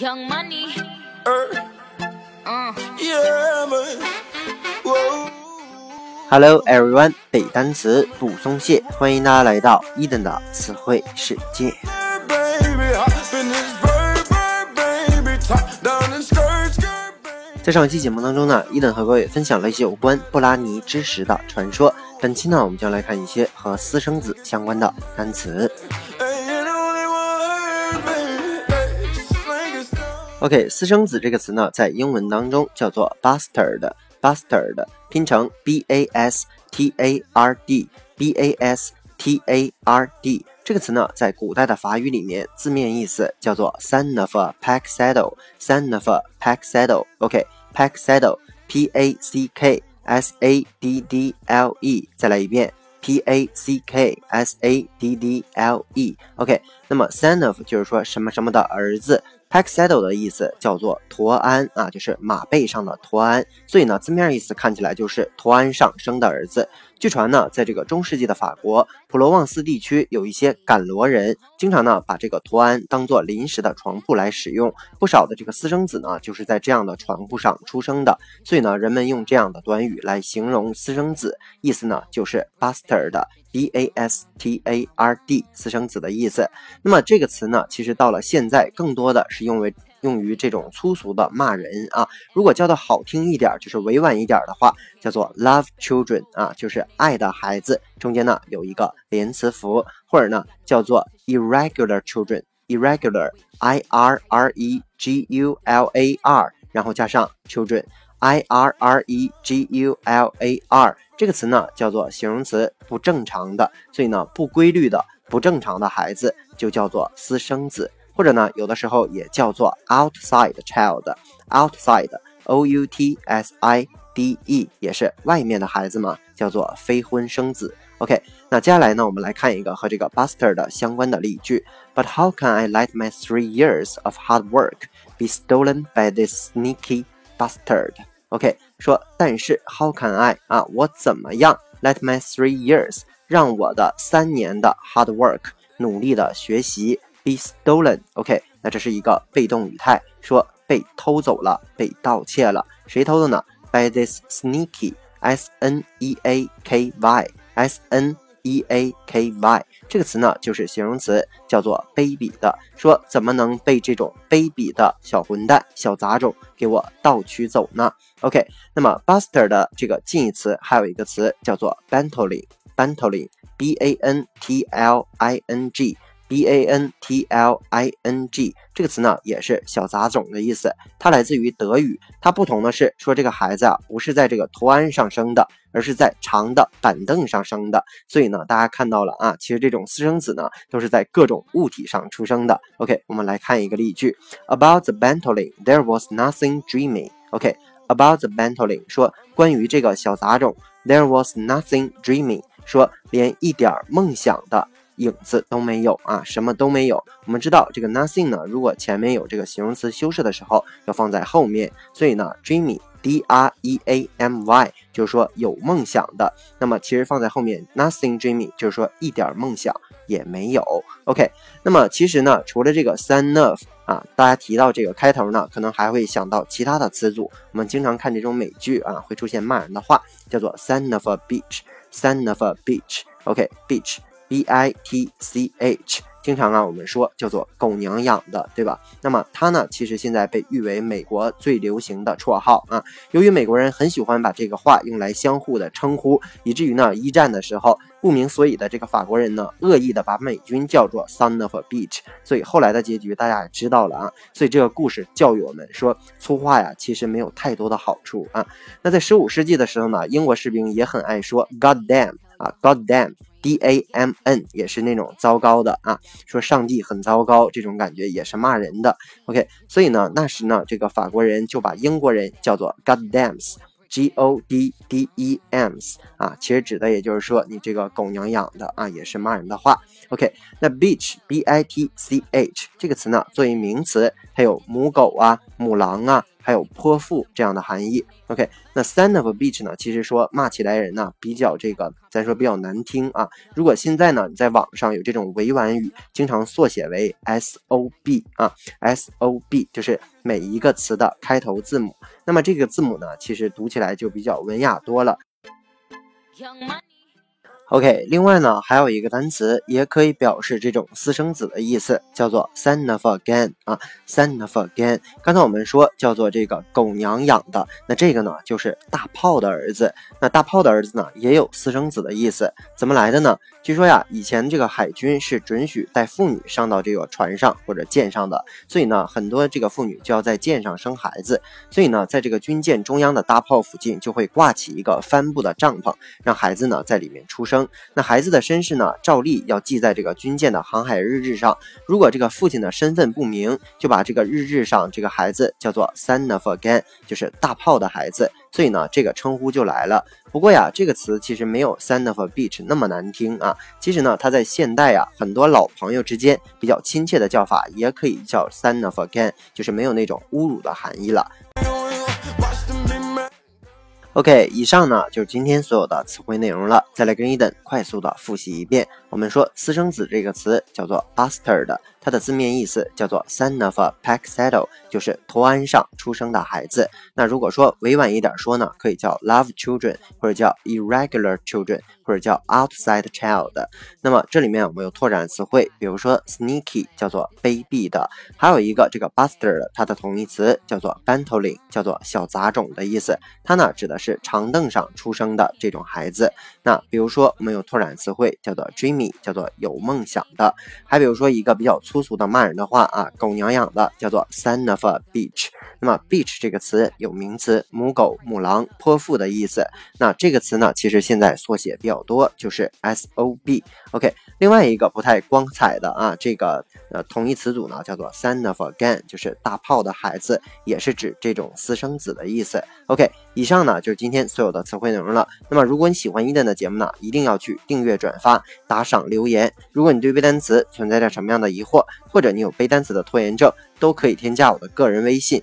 Young money. Uh. Hello everyone，背单词不松懈，欢迎大家来到伊登的词汇世界。在上期节目当中呢，伊登和各位分享了一些有关布拉尼知识的传说。本期呢，我们将来看一些和私生子相关的单词。OK，私生子这个词呢，在英文当中叫做 bastard，bastard 拼成 b a s t a r d，b a s t a r d 这个词呢，在古代的法语里面，字面意思叫做 son of a pack saddle，son of a pack saddle，OK，pack saddle，p a c k s a d d l e，再来一遍，p a c k s a d d l e，OK，那么 son of 就是说什么什么的儿子。Pack saddle 的意思叫做驮鞍啊，就是马背上的驮鞍，所以呢，字面意思看起来就是驮鞍上生的儿子。据传呢，在这个中世纪的法国普罗旺斯地区，有一些赶骡人，经常呢把这个驮鞍当做临时的床铺来使用。不少的这个私生子呢，就是在这样的床铺上出生的。所以呢，人们用这样的短语来形容私生子，意思呢就是 bastard，b a s t a r d，私生子的意思。那么这个词呢，其实到了现在，更多的是用为。用于这种粗俗的骂人啊，如果叫的好听一点，就是委婉一点的话，叫做 love children 啊，就是爱的孩子，中间呢有一个连词符，或者呢叫做 irregular children，irregular i r r e g u l a r，然后加上 children，i r r e g u l a r 这个词呢叫做形容词，不正常的，所以呢不规律的、不正常的孩子就叫做私生子。或者呢，有的时候也叫做 outside child，outside o u t s i d e 也是外面的孩子嘛，叫做非婚生子。OK，那接下来呢，我们来看一个和这个 bastard 相关的例句。But how can I let my three years of hard work be stolen by this sneaky bastard？OK，说但是 how can I 啊，我怎么样 let my three years 让我的三年的 hard work 努力的学习。 Be stolen，OK，那这是一个被动语态，说被偷走了，被盗窃了，谁偷的呢？By this sneaky，s n e a k y，s n e a k y，这个词呢就是形容词，叫做卑鄙的，说怎么能被这种卑鄙的小混蛋、小杂种给我盗取走呢？OK，那么 buster 的这个近义词还有一个词叫做 bantling，bantling，b a n t l i n g。B a n t l i n g 这个词呢，也是小杂种的意思。它来自于德语。它不同的是，说这个孩子啊，不是在这个图案上生的，而是在长的板凳上生的。所以呢，大家看到了啊，其实这种私生子呢，都是在各种物体上出生的。OK，我们来看一个例句：About the bantling, there was nothing dreamy. OK，about the bantling 说关于这个小杂种，there was nothing dreaming，说连一点梦想的。影子都没有啊，什么都没有。我们知道这个 nothing 呢，如果前面有这个形容词修饰的时候，要放在后面。所以呢，dreamy，d r e a m y，就是说有梦想的。那么其实放在后面，nothing dreamy，就是说一点梦想也没有。OK，那么其实呢，除了这个 son of 啊，大家提到这个开头呢，可能还会想到其他的词组。我们经常看这种美剧啊，会出现骂人的话，叫做 son of a bitch，son of a bitch，OK，bitch。B i t c h，经常啊，我们说叫做狗娘养的，对吧？那么它呢，其实现在被誉为美国最流行的绰号啊。由于美国人很喜欢把这个话用来相互的称呼，以至于呢，一战的时候，不明所以的这个法国人呢，恶意的把美军叫做 son of a bitch。所以后来的结局大家也知道了啊。所以这个故事教育我们说，粗话呀，其实没有太多的好处啊。那在十五世纪的时候呢，英国士兵也很爱说 God damn 啊，God damn。D A M N 也是那种糟糕的啊，说上帝很糟糕，这种感觉也是骂人的。OK，所以呢，那时呢，这个法国人就把英国人叫做 Goddams G O D D E M S 啊，其实指的也就是说你这个狗娘养的啊，也是骂人的话。OK，那 Bitch，B I T C H 这个词呢，作为名词，它有母狗啊、母狼啊、还有泼妇这样的含义。OK，那 son of a bitch 呢，其实说骂起来人呢比较这个，咱说比较难听啊。如果现在呢你在网上有这种委婉语，经常缩写为 sob 啊，sob 就是每一个词的开头字母。那么这个字母呢，其实读起来就比较文雅多了。OK，另外呢，还有一个单词也可以表示这种私生子的意思，叫做 son of a gun 啊，son of a gun。刚才我们说叫做这个狗娘养的，那这个呢就是大炮的儿子。那大炮的儿子呢也有私生子的意思，怎么来的呢？据说呀，以前这个海军是准许带妇女上到这个船上或者舰上的，所以呢，很多这个妇女就要在舰上生孩子，所以呢，在这个军舰中央的大炮附近就会挂起一个帆布的帐篷，让孩子呢在里面出生。那孩子的身世呢？照例要记在这个军舰的航海日志上。如果这个父亲的身份不明，就把这个日志上这个孩子叫做 son of a gun，就是大炮的孩子。所以呢，这个称呼就来了。不过呀，这个词其实没有 son of a bitch 那么难听啊。其实呢，它在现代呀，很多老朋友之间比较亲切的叫法，也可以叫 son of a gun，就是没有那种侮辱的含义了。OK，以上呢就是今天所有的词汇内容了。再来跟伊登快速的复习一遍。我们说私生子这个词叫做 bastard。它的字面意思叫做 son of a pack saddle，就是头鞍上出生的孩子。那如果说委婉一点说呢，可以叫 love children，或者叫 irregular children，或者叫 outside child。那么这里面我们有拓展词汇，比如说 sneaky 叫做卑鄙的，还有一个这个 bastard，它的同义词叫做 bantling，叫做小杂种的意思。它呢指的是长凳上出生的这种孩子。那比如说我们有拓展词汇叫做 dream 你叫做有梦想的。还比如说一个比较。粗俗的骂人的话啊，狗娘养的叫做 son of a bitch。那么 bitch 这个词有名词母狗、母狼、泼妇的意思。那这个词呢，其实现在缩写比较多，就是 sob。OK，另外一个不太光彩的啊，这个呃同义词组呢叫做 son of a gun，就是大炮的孩子，也是指这种私生子的意思。OK，以上呢就是今天所有的词汇内容了。那么如果你喜欢伊登的节目呢，一定要去订阅、转发、打赏、留言。如果你对背单词存在着什么样的疑惑，或者你有背单词的拖延症，都可以添加我的个人微信